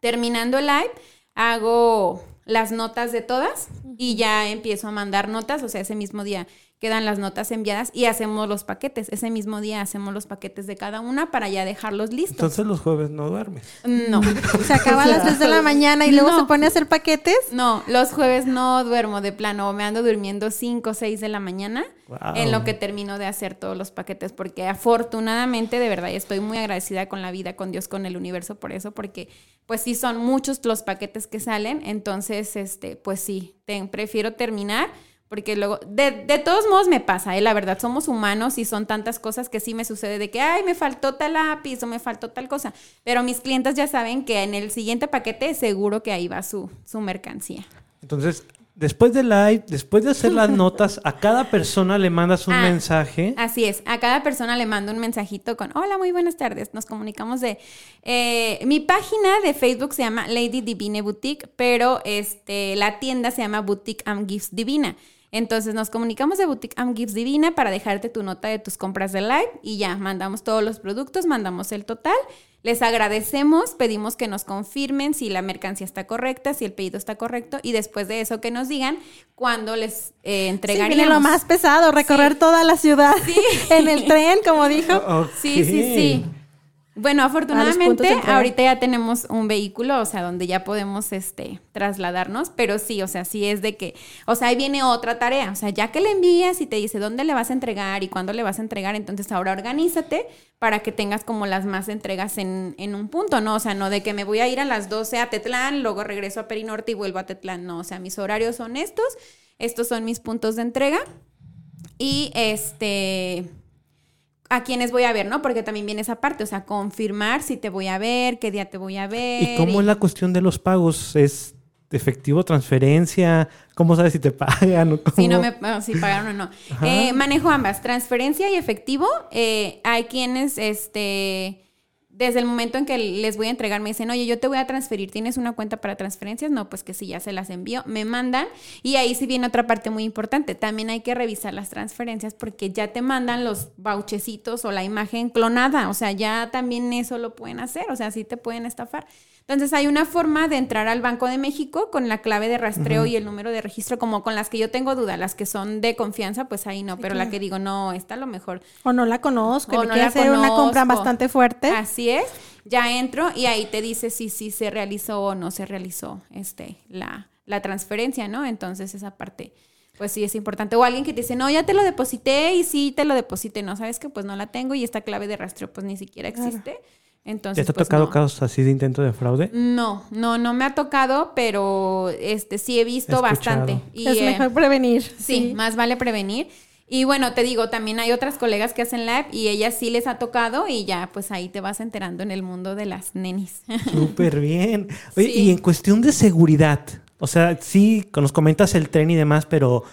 terminando el live, hago las notas de todas y ya empiezo a mandar notas, o sea, ese mismo día quedan las notas enviadas y hacemos los paquetes. Ese mismo día hacemos los paquetes de cada una para ya dejarlos listos.
Entonces los jueves no duermes.
no.
Se acaba a las 3 de la mañana y luego
No.
se pone a hacer paquetes.
No, los jueves no duermo de plano, o me ando durmiendo 5 o 6 de la mañana
Wow.
en lo que termino de hacer todos los paquetes, porque afortunadamente, de verdad, estoy muy agradecida con la vida, con Dios, con el universo por eso, porque pues sí son muchos los paquetes que salen, entonces, este, pues sí, te- prefiero terminar. Porque luego, de, de todos modos me pasa, ¿eh? la verdad, somos humanos y son tantas cosas que sí me sucede de que, ay, me faltó tal lápiz o me faltó tal cosa. Pero mis clientes ya saben que en el siguiente paquete seguro que ahí va su, su mercancía.
Entonces, después del live, después de hacer las notas, a cada persona le mandas un
Ah,
mensaje.
Así es, a cada persona le mando un mensajito con, hola, muy buenas tardes, nos comunicamos de... eh, mi página de Facebook se llama Lady Divine Boutique, pero este, la tienda se llama Boutique and Gifts Divina. Entonces nos comunicamos de Boutique and Gifts Divina para dejarte tu nota de tus compras de live y ya, mandamos todos los productos, mandamos el total. Les agradecemos, pedimos que nos confirmen si la mercancía está correcta, si el pedido está correcto y después de eso que nos digan cuándo les eh,
Sí,
entregaríamos.
viene lo más pesado, recorrer
Sí.
toda la ciudad en el tren, como dijo.
Sí, sí, sí. Bueno, afortunadamente ahorita ya tenemos un vehículo, o sea, donde ya podemos este trasladarnos, pero sí, o sea, sí es de que, o sea, ahí viene otra tarea, o sea, ya que le envías y te dice dónde le vas a entregar y cuándo le vas a entregar, entonces ahora organízate para que tengas como las más entregas en, en un punto, ¿no? O sea, no de que me voy a ir a las 12 a Tetlán, luego regreso a Perinorte y vuelvo a Tetlán, no, o sea, mis horarios son estos, estos son mis puntos de entrega y este a quiénes voy a ver, ¿no? Porque también viene esa parte, o sea, confirmar si te voy a ver, qué día te voy a ver.
¿Y cómo es la cuestión de los pagos? ¿Es efectivo, transferencia? ¿Cómo sabes si te pagan? o
Si no
cómo?
me bueno, si pagaron o no. Eh, manejo ambas, transferencia y efectivo. Eh, hay quienes, este, desde el momento en que les voy a entregar, me dicen, oye, yo te voy a transferir, ¿tienes una cuenta para transferencias? No, pues que sí, ya se las envío, me mandan. Y ahí sí viene otra parte muy importante. También hay que revisar las transferencias porque ya te mandan los bauchecitos o la imagen clonada. O sea, ya también eso lo pueden hacer. O sea, sí te pueden estafar. Entonces hay una forma de entrar al Banco de México con la clave de rastreo y el número de registro, como con las que yo tengo duda, las que son de confianza, pues ahí no, pero la que digo, no, esta a lo mejor.
O no la conozco,
O no la
hacer una compra bastante fuerte.
Así es, ya entro y ahí te dice si sí se realizó o no se realizó este, la, la transferencia, ¿no? Entonces esa parte, pues sí es importante. O alguien que te dice, no, ya te lo deposité y sí te lo deposité, no, sabes que pues no la tengo y esta clave de rastreo pues ni siquiera existe. Entonces,
¿Ya te ha
pues,
tocado
no.
casos así de intento de fraude?
No, no, no me ha tocado, pero este sí he visto
He
bastante. Y,
es
eh,
mejor prevenir.
sí, más vale prevenir. Y bueno, te digo, también hay otras colegas que hacen live y ellas sí les ha tocado y ya pues ahí te vas enterando en el mundo de las nenis.
Súper bien. Oye,
Sí.
y en cuestión de seguridad, o sea, sí, nos comentas el tren y demás, pero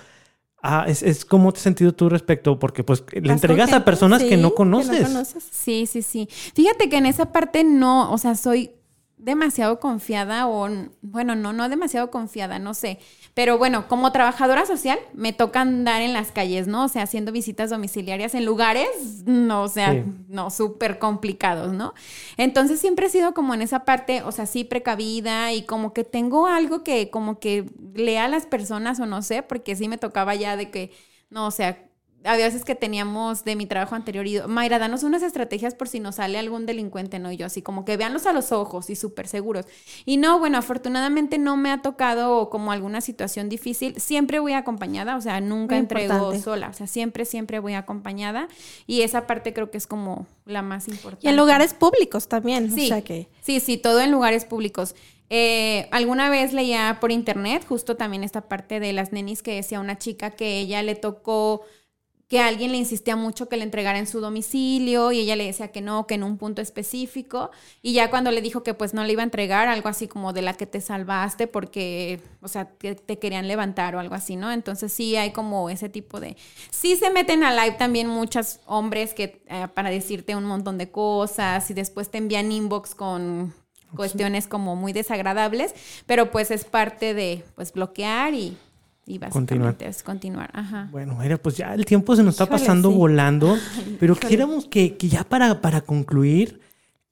ah, es, es cómo te has sentido tú respecto, porque pues le
¿Vas con
entregas a personas
Sí,
que no conoces.
conoces.
Sí, sí, sí. Fíjate que en esa parte no, o sea, soy demasiado confiada o, bueno, no, no demasiado confiada, no sé. Pero bueno, como trabajadora social me toca andar en las calles, ¿no? O sea, haciendo visitas domiciliarias en lugares, no, o sea,
Sí.
no, súper complicados, ¿no? Entonces siempre he sido como en esa parte, o sea, sí precavida y como que tengo algo que como que lea a las personas o no sé, porque sí me tocaba ya de que, no, o sea, había veces que teníamos de mi trabajo anterior y Mayra, danos unas estrategias por si nos sale algún delincuente, ¿no? Y yo así como que véanlos a los ojos y súper seguros. Y no, bueno, afortunadamente no me ha tocado como alguna situación difícil. Siempre voy acompañada, o sea, nunca
Muy
entrego
importante.
sola, o sea, siempre, siempre voy acompañada. Y esa parte creo que es como la más importante.
Y en lugares públicos también.
Sí,
O sea que.
sí, sí, todo en lugares públicos. Eh, alguna vez leía por internet justo también esta parte de las nenis que decía una chica que ella le tocó que alguien le insistía mucho que le entregara en su domicilio y ella le decía que no, que en un punto específico y ya cuando le dijo que pues no le iba a entregar algo así como de la que te salvaste porque, o sea, que te querían levantar o algo así, ¿no? Entonces sí hay como ese tipo de... Sí se meten a live también muchos hombres que eh, para decirte un montón de cosas y después te envían inbox con cuestiones como muy desagradables, pero pues es parte de pues bloquear y, y básicamente
Continuar.
es continuar. Ajá.
Bueno, Mayra, pues ya el tiempo se nos está
Híjole,
pasando
sí.
volando, pero quisiéramos que, que ya para, para concluir,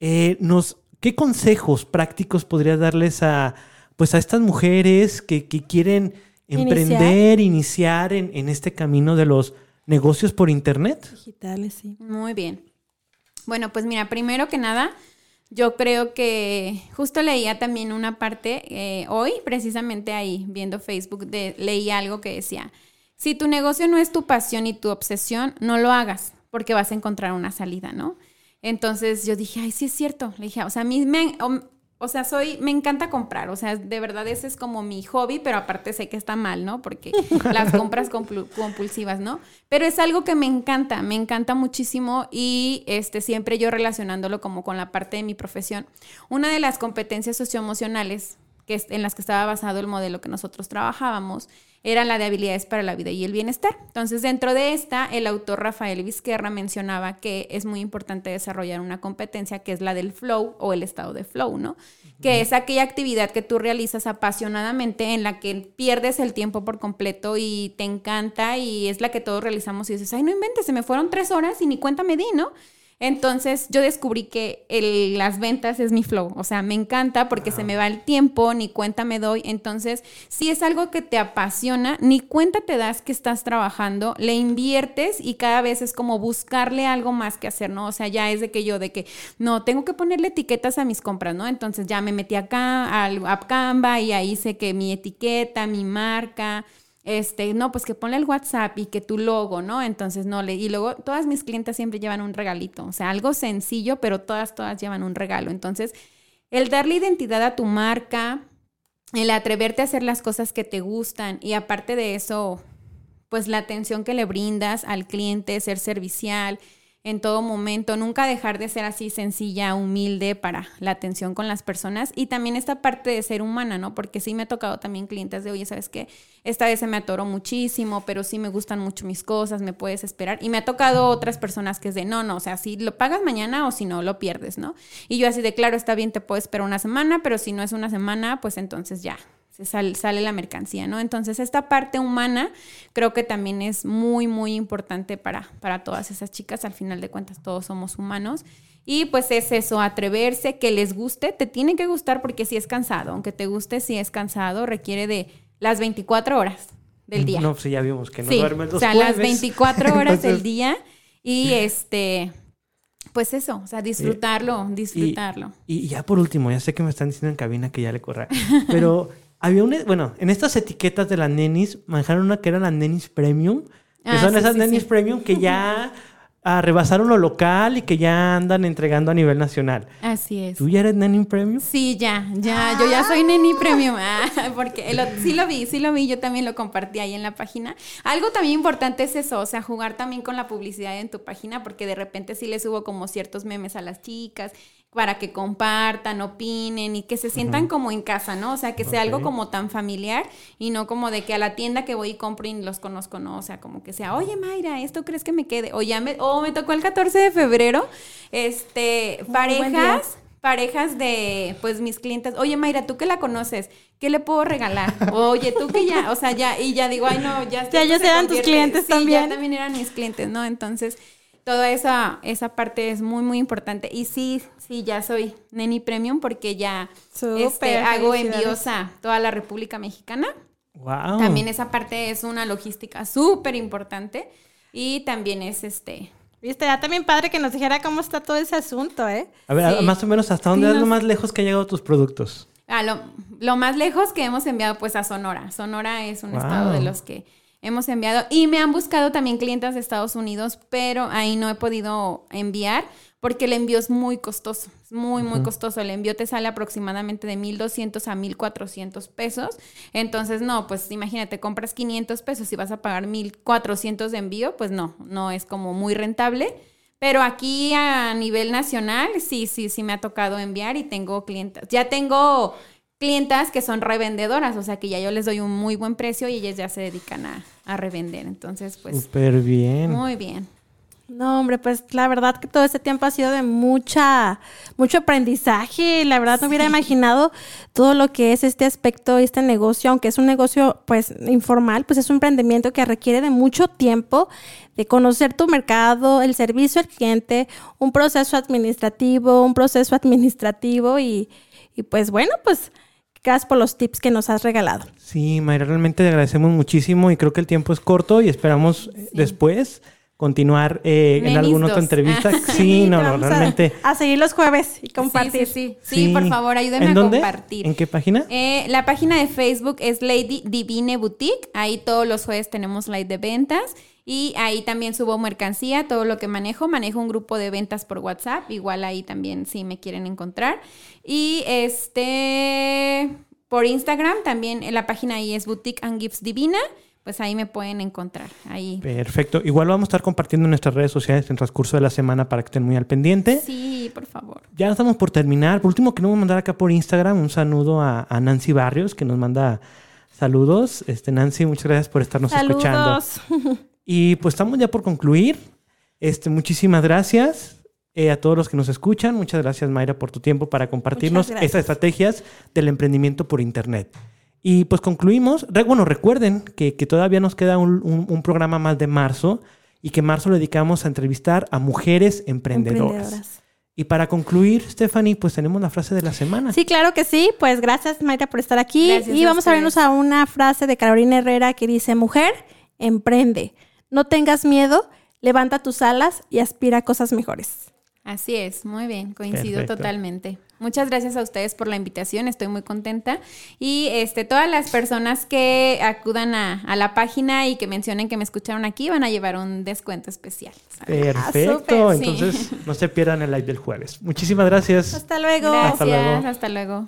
eh, nos, ¿qué consejos prácticos podrías darles a, pues a estas mujeres que, que quieren emprender, iniciar, en, en este camino de los negocios por internet?
Digitales, sí.
Muy bien. Bueno, pues mira, primero que nada, yo creo que justo leía también una parte eh, hoy, precisamente ahí, viendo Facebook, de, leí algo que decía, si tu negocio no es tu pasión y tu obsesión, no lo hagas, porque vas a encontrar una salida, ¿no? Entonces yo dije, ay, sí es cierto. Le dije, o sea, a mí me, o, sea, soy, me encanta comprar, o sea, de verdad ese es como mi hobby, pero aparte sé que está mal, ¿no? Porque las compras compulsivas, ¿no? Pero es algo que me encanta, me encanta muchísimo y este siempre yo relacionándolo como con la parte de mi profesión. Una de las competencias socioemocionales que es- en las que estaba basado el modelo que nosotros trabajábamos era la de habilidades para la vida y el bienestar. Entonces, dentro de esta, el autor Rafael Vizquerra mencionaba que es muy importante desarrollar una competencia que es la del flow o el estado de flow, ¿no? Que es aquella actividad que tú realizas apasionadamente en la que pierdes el tiempo por completo y te encanta y es la que todos realizamos y dices, ay, no inventes, se me fueron tres horas y ni cuenta me di, ¿no? Entonces yo descubrí que el- las ventas es mi flow, o sea, me encanta porque se me va el tiempo, ni cuenta me doy, entonces si es algo que te apasiona, ni cuenta te das que estás trabajando, le inviertes y cada vez es como buscarle algo más que hacer, ¿no? O sea, ya es de que yo, de que no, tengo que ponerle etiquetas a mis compras, ¿no? Entonces ya me metí acá al, a Canva y ahí sé que mi etiqueta, mi marca, este, no, pues que ponle el WhatsApp y que tu logo, ¿no? Entonces, no, le, y luego todas mis clientes siempre llevan un regalito, o sea, algo sencillo, pero todas, todas llevan un regalo. Entonces, el darle identidad a tu marca, el atreverte a hacer las cosas que te gustan y aparte de eso, pues la atención que le brindas al cliente, ser servicial en todo momento, nunca dejar de ser así sencilla, humilde para la atención con las personas y también esta parte de ser humana, ¿no? Porque sí me ha tocado también clientes de, oye, ¿sabes qué? Esta vez se me atoró muchísimo, pero sí me gustan mucho mis cosas, me puedes esperar. Y me ha tocado otras personas que es de, no, no, o sea, si lo pagas mañana o si no, lo pierdes, ¿no? Y yo así de, claro, está bien, te puedo esperar una semana, pero si no es una semana, pues entonces ya, se sal- sale la mercancía, ¿no? Entonces, esta parte humana creo que también es muy, muy importante para, para todas esas chicas. Al final de cuentas, todos somos humanos. Y pues es eso, atreverse, que les guste, te tiene que gustar porque si es cansado, aunque te guste, si es cansado, requiere de las 24 horas del día.
No, pues ya vimos que no
sí,
duermes
o
los
sea, las
jueves.
24 horas del día y este, pues eso, o sea, disfrutarlo, disfrutarlo.
Y, y ya por último, ya sé que me están diciendo en cabina que ya le corra, pero había un, bueno, en estas etiquetas de las nenis manejaron una que eran las nenis premium, que
Ah,
son
sí,
esas
sí,
nenis
sí.
premium que ya ah, rebasaron lo local y que ya andan entregando a nivel nacional.
Así es.
¿Tú ya eres neni premium?
Sí, ya, ya, yo ya soy neni premium, ah, porque sí lo vi, sí lo vi, yo también lo compartí ahí en la página. Algo también importante es eso, o sea, jugar también con la publicidad en tu página, porque de repente sí les subo como ciertos memes a las chicas para que compartan, opinen y que se sientan como en casa, ¿no? O sea, que sea algo como tan familiar y no como de que a la tienda que voy y compro y los conozco, ¿no? O sea, como que sea, oye Mayra, ¿esto crees que me quede? O ya me, o me tocó el 14 de febrero, este, parejas parejas de, pues, mis clientes, oye, Mayra, tú que la conoces, ¿qué le puedo regalar? Oye, tú que ya, o sea, ya, y ya digo, ay, no, ya.
Ya ellos
se
eran tus clientes
sí,
también.
Ya también eran mis clientes, ¿no? Entonces, toda esa, esa parte es muy, muy importante. Y sí, sí, ya soy Neni Premium porque ya este, hago envíos a toda la República Mexicana.
Wow.
También esa parte es una logística súper importante. Y también es este.
Viste, ya también padre que nos dijera cómo está todo ese asunto, ¿eh?
A ver,
Sí.
más o menos, ¿hasta dónde es lo más lejos que han llegado tus productos?
A lo, lo más lejos que hemos enviado, pues a Sonora. Sonora es un
Wow.
estado de los que hemos enviado. Y me han buscado también clientes de Estados Unidos, pero ahí no he podido enviar porque el envío es muy costoso. Es muy, muy costoso. El envío te sale aproximadamente de 1.200 a 1.400 pesos. Entonces, no, pues imagínate, compras 500 pesos y vas a pagar 1.400 de envío, pues no, no es como muy rentable. Pero aquí a nivel nacional, sí, sí, sí me ha tocado enviar y tengo clientes. Ya tengo clientas que son revendedoras, o sea que ya yo les doy un muy buen precio y ellas ya se dedican a, a revender. Entonces, pues,
Súper bien.
muy bien.
No, hombre, pues la verdad que todo este tiempo ha sido de mucha, mucho aprendizaje. La verdad no hubiera imaginado todo lo que es este aspecto, este negocio, aunque es un negocio pues informal, pues es un emprendimiento que requiere de mucho tiempo, de conocer tu mercado, el servicio al cliente, un proceso administrativo, un proceso administrativo y, y pues bueno, pues gracias por los tips que nos has regalado.
Sí, Mayra, realmente te agradecemos muchísimo y creo que el tiempo es corto y esperamos eh, después continuar eh, en alguna otra entrevista. Sí, no, no,
a-
realmente.
A, seguir los jueves y compartir.
Sí, sí, sí. Sí, por favor, ayúdenme
¿En
a
dónde?
compartir.
¿En qué página?
Eh, la página de Facebook es Lady Divine Boutique. Ahí todos los jueves tenemos live de ventas. Y ahí también subo mercancía, todo lo que manejo. Manejo un grupo de ventas por WhatsApp. Igual ahí también si me quieren encontrar. Y este por Instagram también en la página ahí es Boutique and Gifts Divina. Pues ahí me pueden encontrar. Ahí.
Perfecto. Igual vamos a estar compartiendo en nuestras redes sociales en el transcurso de la semana para que estén muy al pendiente.
Sí, por favor.
Ya estamos por terminar. Por último, queremos mandar acá por Instagram un saludo a, a Nancy Barrios, que nos manda saludos. Este, Nancy, muchas gracias por estarnos escuchando. Y pues estamos ya por concluir. Este, muchísimas gracias eh, a todos los que nos escuchan. Muchas gracias, Mayra, por tu tiempo para compartirnos estas estrategias del emprendimiento por Internet. Y pues concluimos. Re- bueno, recuerden que, que todavía nos queda un, un- un programa más de marzo y que en marzo lo dedicamos a entrevistar a mujeres emprendedoras.
Emprendedoras.
Y para concluir, Stephanie, pues tenemos la frase de la semana.
Sí, claro que sí. Pues gracias, Mayra, por estar aquí.
Gracias
y
a
vamos a vernos a una frase de Carolina Herrera que dice, mujer, emprende. No tengas miedo, levanta tus alas y aspira a cosas mejores.
Así es, muy bien, coincido
Perfecto.
totalmente. Muchas gracias a ustedes por la invitación, estoy muy contenta. Y este, todas las personas que acudan a, a la página y que mencionen que me escucharon aquí van a llevar un descuento especial.
Perfecto.
súper,
sí.
Entonces, no se pierdan el live del jueves. Muchísimas gracias.
Hasta luego.
Gracias,
Hasta luego.
hasta luego.